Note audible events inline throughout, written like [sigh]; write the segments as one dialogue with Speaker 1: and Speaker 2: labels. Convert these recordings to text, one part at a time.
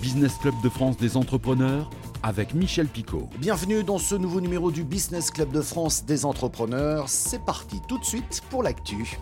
Speaker 1: Business Club de France des entrepreneurs avec Michel Picot.
Speaker 2: Bienvenue dans ce nouveau numéro du Business Club de France des entrepreneurs. C'est parti tout de suite pour l'actu.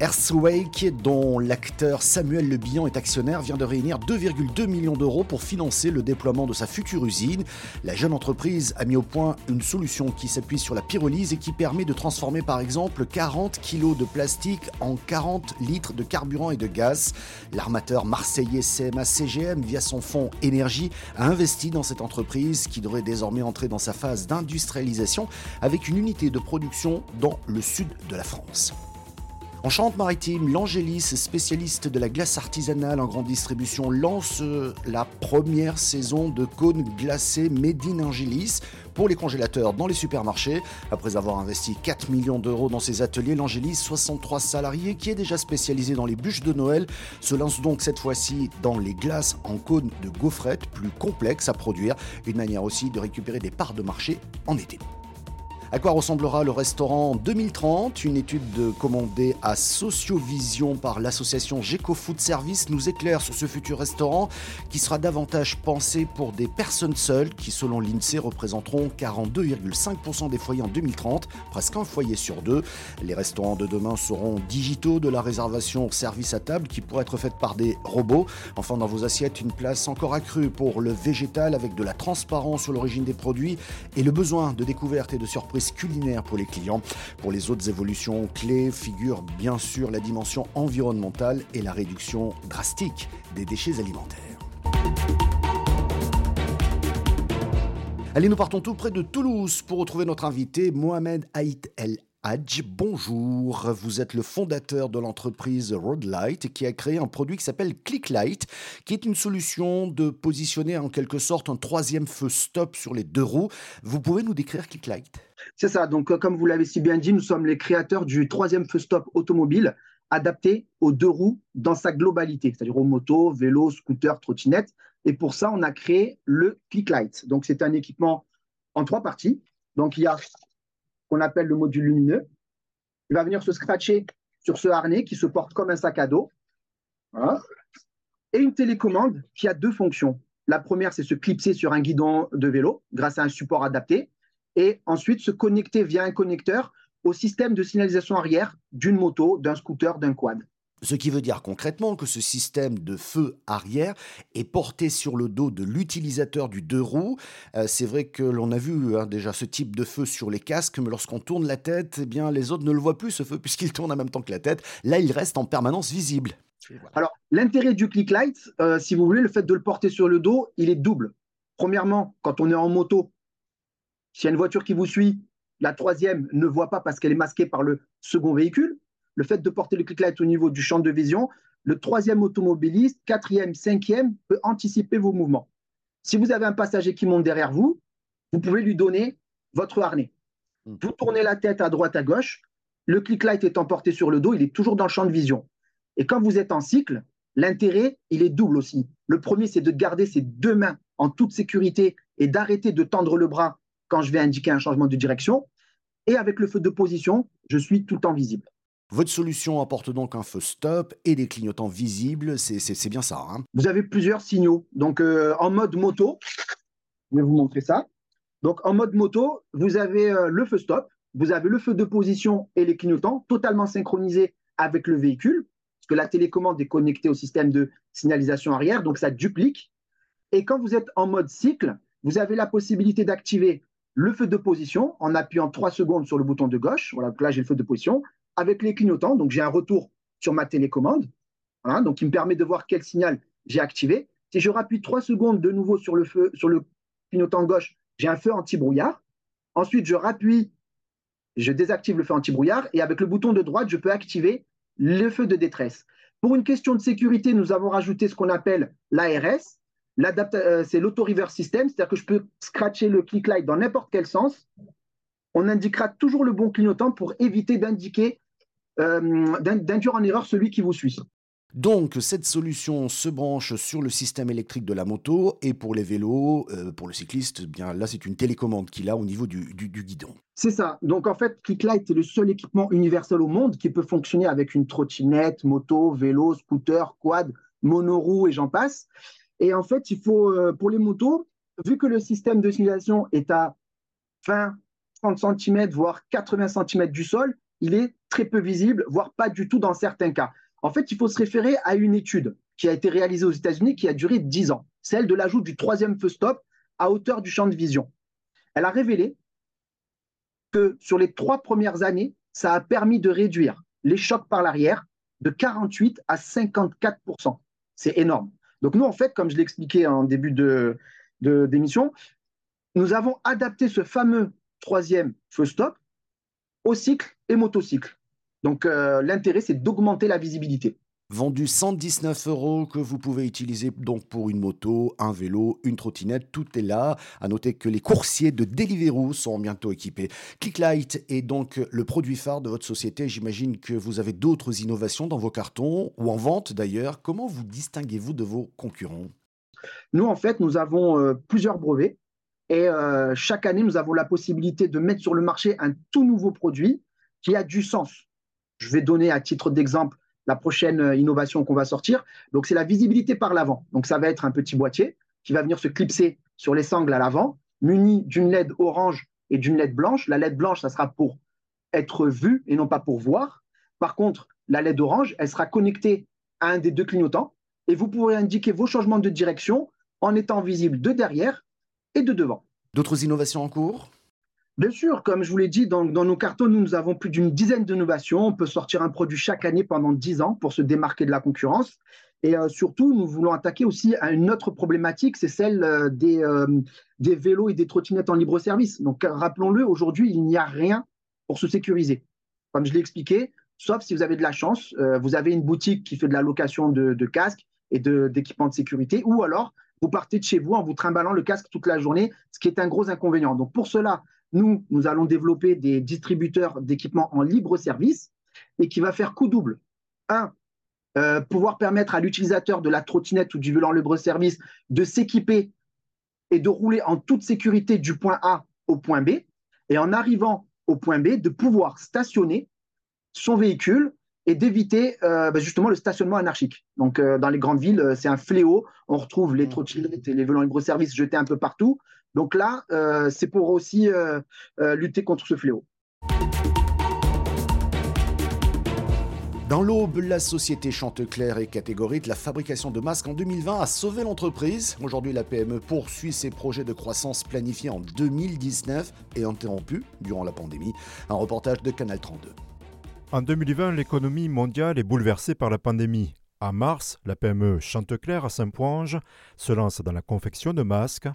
Speaker 2: Earthwake, dont l'acteur Samuel Le Bihan est actionnaire, vient de réunir 2,2 millions d'euros pour financer le déploiement de sa future usine. La jeune entreprise a mis au point une solution qui s'appuie sur la pyrolyse et qui permet de transformer par exemple 40 kg de plastique en 40 litres de carburant et de gaz. L'armateur marseillais CMA CGM, via son fonds énergie, a investi dans cette entreprise qui devrait désormais entrer dans sa phase d'industrialisation avec une unité de production dans le sud de la France. En Charente-Maritime, l'Angélis, spécialiste de la glace artisanale en grande distribution, lance la première saison de cônes glacés Made in Angélis pour les congélateurs dans les supermarchés. Après avoir investi 4 millions d'euros dans ses ateliers, l'Angélis, 63 salariés, qui est déjà spécialisé dans les bûches de Noël, se lance donc cette fois-ci dans les glaces en cônes de gaufrettes plus complexes à produire, une manière aussi de récupérer des parts de marché en été. À quoi ressemblera le restaurant en 2030 Une étude commandée à Sociovision par l'association Geco Food Service nous éclaire sur ce futur restaurant qui sera davantage pensé pour des personnes seules qui, selon l'INSEE, représenteront 42,5% des foyers en 2030, presque un foyer sur deux. Les restaurants de demain seront digitaux de la réservation service à table qui pourrait être faite par des robots. Enfin, dans vos assiettes, une place encore accrue pour le végétal avec de la transparence sur l'origine des produits et le besoin de découverte et de surprise culinaire pour les clients. Pour les autres évolutions clés figurent bien sûr la dimension environnementale et la réduction drastique des déchets alimentaires. Allez, nous partons tout près de Toulouse pour retrouver notre invité Mohamed Haït El Hadj, bonjour. Vous êtes le fondateur de l'entreprise Roadlight qui a créé un produit qui s'appelle Clicklight, qui est une solution de positionner en quelque sorte un troisième feu stop sur les deux roues. Vous pouvez nous décrire Clicklight?
Speaker 3: C'est ça. Donc, euh, comme vous l'avez si bien dit, nous sommes les créateurs du troisième feu stop automobile adapté aux deux roues dans sa globalité, c'est-à-dire aux motos, vélos, scooters, trottinettes. Et pour ça, on a créé le Clicklight. Donc, c'est un équipement en trois parties. Donc, il y a qu'on appelle le module lumineux. Il va venir se scratcher sur ce harnais qui se porte comme un sac à dos. Et une télécommande qui a deux fonctions. La première, c'est se clipser sur un guidon de vélo grâce à un support adapté. Et ensuite, se connecter via un connecteur au système de signalisation arrière d'une moto, d'un scooter, d'un quad.
Speaker 2: Ce qui veut dire concrètement que ce système de feu arrière est porté sur le dos de l'utilisateur du deux roues. Euh, c'est vrai que l'on a vu hein, déjà ce type de feu sur les casques, mais lorsqu'on tourne la tête, eh bien les autres ne le voient plus ce feu [laughs] puisqu'il tourne en même temps que la tête. Là, il reste en permanence visible.
Speaker 3: Alors, l'intérêt du click light, euh, si vous voulez, le fait de le porter sur le dos, il est double. Premièrement, quand on est en moto, s'il y a une voiture qui vous suit, la troisième ne voit pas parce qu'elle est masquée par le second véhicule le fait de porter le click light au niveau du champ de vision, le troisième automobiliste, quatrième, cinquième peut anticiper vos mouvements. Si vous avez un passager qui monte derrière vous, vous pouvez lui donner votre harnais. Hmm. Vous tournez la tête à droite, à gauche, le click light étant porté sur le dos, il est toujours dans le champ de vision. Et quand vous êtes en cycle, l'intérêt, il est double aussi. Le premier, c'est de garder ses deux mains en toute sécurité et d'arrêter de tendre le bras quand je vais indiquer un changement de direction. Et avec le feu de position, je suis tout le temps visible.
Speaker 2: Votre solution apporte donc un feu stop et des clignotants visibles, c'est bien ça. Hein
Speaker 3: vous avez plusieurs signaux. Donc euh, en mode moto, je vais vous montrer ça. Donc en mode moto, vous avez euh, le feu stop, vous avez le feu de position et les clignotants totalement synchronisés avec le véhicule, parce que la télécommande est connectée au système de signalisation arrière, donc ça duplique. Et quand vous êtes en mode cycle, vous avez la possibilité d'activer le feu de position en appuyant 3 secondes sur le bouton de gauche. Voilà, là j'ai le feu de position avec les clignotants. Donc, j'ai un retour sur ma télécommande, donc qui me permet de voir quel signal j'ai activé. Si je rappuie trois secondes de nouveau sur le feu, sur le clignotant gauche, j'ai un feu anti-brouillard. Ensuite, je rappuie, je désactive le feu anti-brouillard et avec le bouton de droite, je peux activer le feu de détresse. Pour une question de sécurité, nous avons rajouté ce qu'on appelle l'ARS. Euh, c'est l'auto-reverse system, c'est-à-dire que je peux scratcher le click light dans n'importe quel sens. On indiquera toujours le bon clignotant pour éviter d'indiquer euh, d'induire en erreur celui qui vous suit.
Speaker 2: Donc cette solution se branche sur le système électrique de la moto et pour les vélos, euh, pour le cycliste, eh bien là c'est une télécommande qu'il a au niveau du, guidon.
Speaker 3: C'est ça. Donc en fait, Clicklight est le seul équipement universel au monde qui peut fonctionner avec une trottinette, moto, vélo, scooter, quad, monoroues et j'en passe. Et en fait, il faut, pour les motos, vu que le système de signalisation est à 20, 30 cm, voire 80 cm du sol, il est très peu visible, voire pas du tout dans certains cas. En fait, il faut se référer à une étude qui a été réalisée aux États-Unis qui a duré 10 ans, celle de l'ajout du troisième feu stop à hauteur du champ de vision. Elle a révélé que sur les trois premières années, ça a permis de réduire les chocs par l'arrière de 48 à 54% C'est énorme. Donc nous, en fait, comme je l'expliquais en début de, d'émission, nous avons adapté ce fameux troisième feu stop au cycle et motocycle. Donc euh, l'intérêt, c'est d'augmenter la visibilité.
Speaker 2: Vendu 119 euros que vous pouvez utiliser donc pour une moto, un vélo, une trottinette, tout est là. À noter que les coursiers de Deliveroo sont bientôt équipés. Clicklight est donc le produit phare de votre société. J'imagine que vous avez d'autres innovations dans vos cartons ou en vente d'ailleurs. Comment vous distinguez-vous de vos concurrents?
Speaker 3: Nous, en fait, nous avons euh, plusieurs brevets et euh, chaque année, nous avons la possibilité de mettre sur le marché un tout nouveau produit qui a du sens. Je vais donner à titre d'exemple la prochaine euh, innovation qu'on va sortir. Donc, c'est la visibilité par l'avant. Donc, ça va être un petit boîtier qui va venir se clipser sur les sangles à l'avant, muni d'une LED orange et d'une LED blanche. La LED blanche, ça sera pour être vu et non pas pour voir. Par contre, la LED orange, elle sera connectée à un des deux clignotants et vous pourrez indiquer vos changements de direction en étant visible de derrière et de devant.
Speaker 2: D'autres innovations en cours?
Speaker 3: Bien sûr, comme je vous l'ai dit, dans, nos cartons, nous, nous avons plus d'une dizaine d'innovations. On peut sortir un produit chaque année pendant 10 ans pour se démarquer de la concurrence. Et euh, surtout, nous voulons attaquer aussi à une autre problématique, c'est celle euh, des, euh, des vélos et des trottinettes en libre service. Donc, rappelons-le, aujourd'hui, il n'y a rien pour se sécuriser. Comme je l'ai expliqué, sauf si vous avez de la chance, vous avez une boutique qui fait de la location de, de casques et d'équipements de, de sécurité, ou alors vous partez de chez vous en vous trimballant le casque toute la journée, ce qui est un gros inconvénient. Donc, pour cela, nous, nous allons développer des distributeurs d'équipements en libre service et qui va faire coup double. Un, euh, pouvoir permettre à l'utilisateur de la trottinette ou du vélo en libre service de s'équiper et de rouler en toute sécurité du point A au point B. Et en arrivant au point B, de pouvoir stationner son véhicule et d'éviter euh, bah, justement le stationnement anarchique. Donc, euh, dans les grandes villes, c'est un fléau. On retrouve les mmh. trottinettes et les vélos en libre service jetés un peu partout. Donc là, euh, c'est pour aussi euh, euh, lutter contre ce fléau.
Speaker 2: Dans l'aube, la société Chanteclair est catégorique. La fabrication de masques en 2020 a sauvé l'entreprise. Aujourd'hui, la PME poursuit ses projets de croissance planifiés en 2019 et interrompus durant la pandémie. Un reportage de Canal 32.
Speaker 4: En 2020, l'économie mondiale est bouleversée par la pandémie. En mars, la PME Chanteclair à Saint-Poinge se lance dans la confection de masques.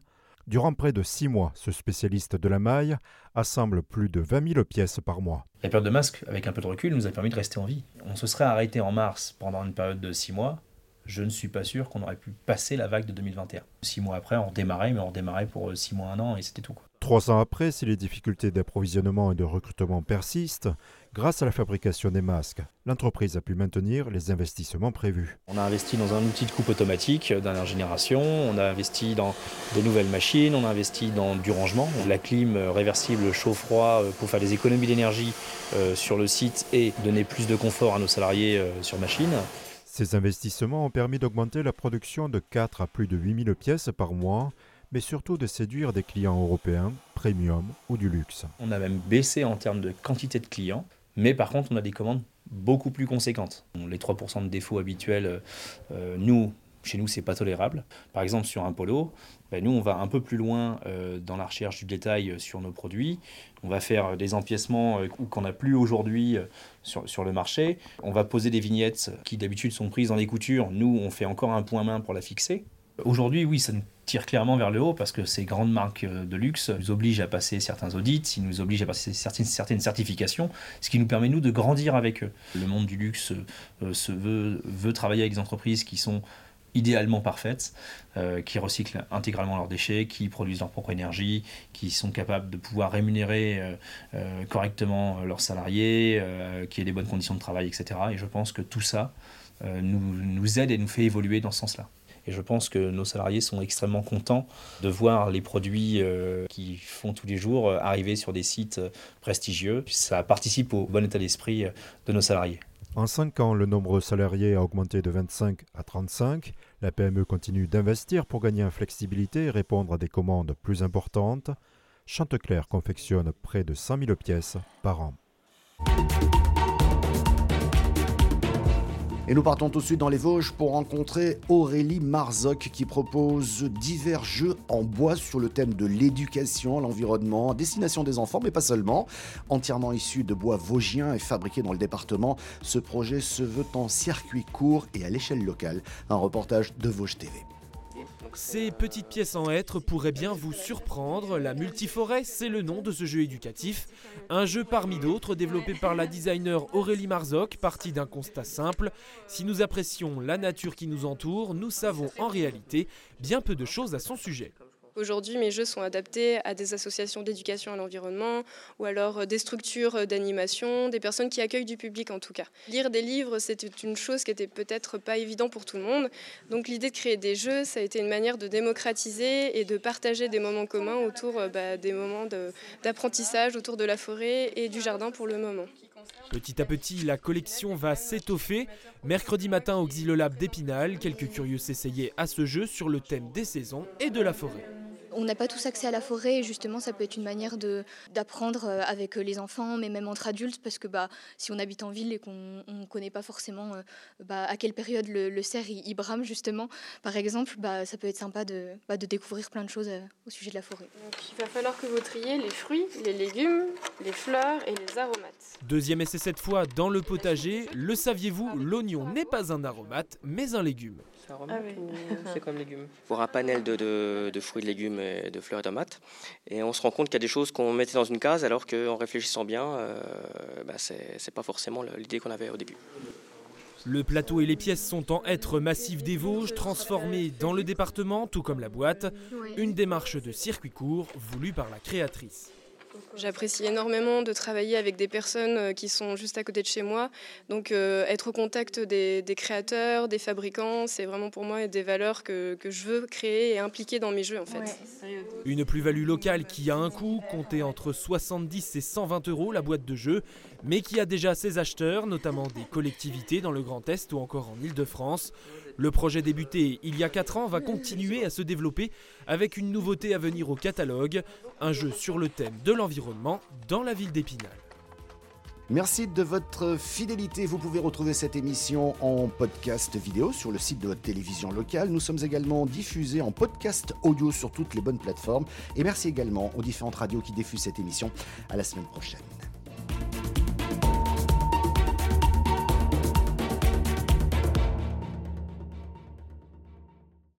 Speaker 4: Durant près de six mois, ce spécialiste de la maille assemble plus de 20 000 pièces par mois.
Speaker 5: La période de masque, avec un peu de recul, nous a permis de rester en vie. On se serait arrêté en mars pendant une période de six mois. Je ne suis pas sûr qu'on aurait pu passer la vague de 2021. Six mois après, on redémarrait, mais on redémarrait pour euh, six mois, un an, et c'était tout.
Speaker 4: Trois ans après, si les difficultés d'approvisionnement et de recrutement persistent, grâce à la fabrication des masques, l'entreprise a pu maintenir les investissements prévus.
Speaker 5: On a investi dans un outil de coupe automatique dernière génération, on a investi dans de nouvelles machines, on a investi dans du rangement, la clim réversible chaud-froid euh, pour faire des économies d'énergie euh, sur le site et donner plus de confort à nos salariés euh, sur machine.
Speaker 4: Ces investissements ont permis d'augmenter la production de 4 à plus de 8000 pièces par mois mais surtout de séduire des clients européens, premium ou du luxe.
Speaker 5: On a même baissé en termes de quantité de clients, mais par contre on a des commandes beaucoup plus conséquentes. Les 3% de défauts habituels, euh, nous, chez nous, c'est pas tolérable. Par exemple, sur un polo, ben, nous, on va un peu plus loin euh, dans la recherche du détail euh, sur nos produits. On va faire des empiècements qu'on n'a plus aujourd'hui sur, sur, le marché. On va poser des vignettes qui d'habitude sont prises dans les coutures. Nous, on fait encore un point main pour la fixer. Aujourd'hui, oui, ça nous tire clairement vers le haut parce que ces grandes marques euh, de luxe nous obligent à passer certains audits, ils nous obligent à passer certaines, certifications, ce qui nous permet, nous, de grandir avec eux. Le monde du luxe euh, veut, travailler avec des entreprises qui sont idéalement parfaites, euh, qui recyclent intégralement leurs déchets, qui produisent leur propre énergie, qui sont capables de pouvoir rémunérer correctement leurs salariés, qui aient des bonnes conditions de travail, etc. Et je pense que tout ça nous aide et nous fait évoluer dans ce sens-là. Et je pense que nos salariés sont extrêmement contents de voir les produits euh, qu'ils font tous les jours euh, arriver sur des sites euh, prestigieux. Ça participe au bon état d'esprit de nos salariés.
Speaker 4: En 5 ans, le nombre de salariés a augmenté de 25 à 35. La PME continue d'investir pour gagner en flexibilité et répondre à des commandes plus importantes. Chanteclair confectionne près de 100 000 pièces par an.
Speaker 2: Et nous partons tout de suite dans les Vosges pour rencontrer Aurélie Marzoc qui propose divers jeux en bois sur le thème de l'éducation, l'environnement, destination des enfants, mais pas seulement. Entièrement issu de bois vosgien et fabriqué dans le département, ce projet se veut en circuit court et à l'échelle locale. Un reportage de Vosges TV.
Speaker 6: Ces petites pièces en hêtre pourraient bien vous surprendre. La multiforêt, c'est le nom de ce jeu éducatif. Un jeu parmi d'autres développé par la designer Aurélie Marzoc, parti d'un constat simple. Si nous apprécions la nature qui nous entoure, nous savons en réalité bien peu de choses à son sujet.
Speaker 7: Aujourd'hui, mes jeux sont adaptés à des associations d'éducation à l'environnement ou alors euh, des structures euh, d'animation, des personnes qui accueillent du public en tout cas. Lire des livres, c'était une chose qui était peut-être pas évident pour tout le monde. Donc l'idée de créer des jeux, ça a été une manière de démocratiser et de partager des moments communs autour euh, bah, des moments d'apprentissage autour de la forêt et du jardin pour le moment.
Speaker 6: Petit à petit, la collection va s'étoffer. Mercredi matin au Xylolab d'Épinal, quelques curieux s'essayaient à ce jeu sur le thème des saisons et de la forêt
Speaker 8: on n'a pas tous accès à la forêt et justement ça peut être une manière d'apprendre euh, avec euh, les enfants mais même entre adultes parce que bah, si on habite en ville et qu'on ne connaît pas forcément euh, bah, à quelle période le, cerf il, brame justement par exemple bah, ça peut être sympa de, bah, de découvrir plein de choses au sujet de la forêt.
Speaker 7: il va falloir que vous triez les fruits, les légumes, les fleurs et les aromates.
Speaker 6: Deuxième essai cette fois dans le potager. Le saviez-vous, l'oignon n'est pas un aromate mais un légume.
Speaker 9: Ah [laughs] c'est comme légumes Pour un panel de, fruits, de légumes, et de fleurs et tomates. Et on se rend compte qu'il y a des choses qu'on mettait dans une case alors qu'en réfléchissant bien, euh, bah, ce n'est pas forcément l'idée qu'on avait au début.
Speaker 6: Le plateau et les pièces sont en hêtre massif des Vosges, transformés dans le département, tout comme la boîte. Une démarche de circuit court voulue par la créatrice.
Speaker 7: J'apprécie énormément de travailler avec des personnes euh, qui sont juste à côté de chez moi. Donc euh, être au contact des, créateurs, des fabricants, c'est vraiment pour moi des valeurs que, je veux créer et impliquer dans mes jeux en fait.
Speaker 6: Une plus-value locale qui a un coût, compté entre 70 et 120 euros la boîte de jeu, mais qui a déjà ses acheteurs, notamment des collectivités dans le Grand Est ou encore en Ile-de-France. Le projet débuté il y a 4 ans va continuer à se développer avec une nouveauté à venir au catalogue, un jeu sur le thème de l'environnement dans la ville d'Épinal.
Speaker 2: Merci de votre fidélité. Vous pouvez retrouver cette émission en podcast vidéo sur le site de votre télévision locale. Nous sommes également diffusés en podcast audio sur toutes les bonnes plateformes. Et merci également aux différentes radios qui diffusent cette émission. À la semaine prochaine.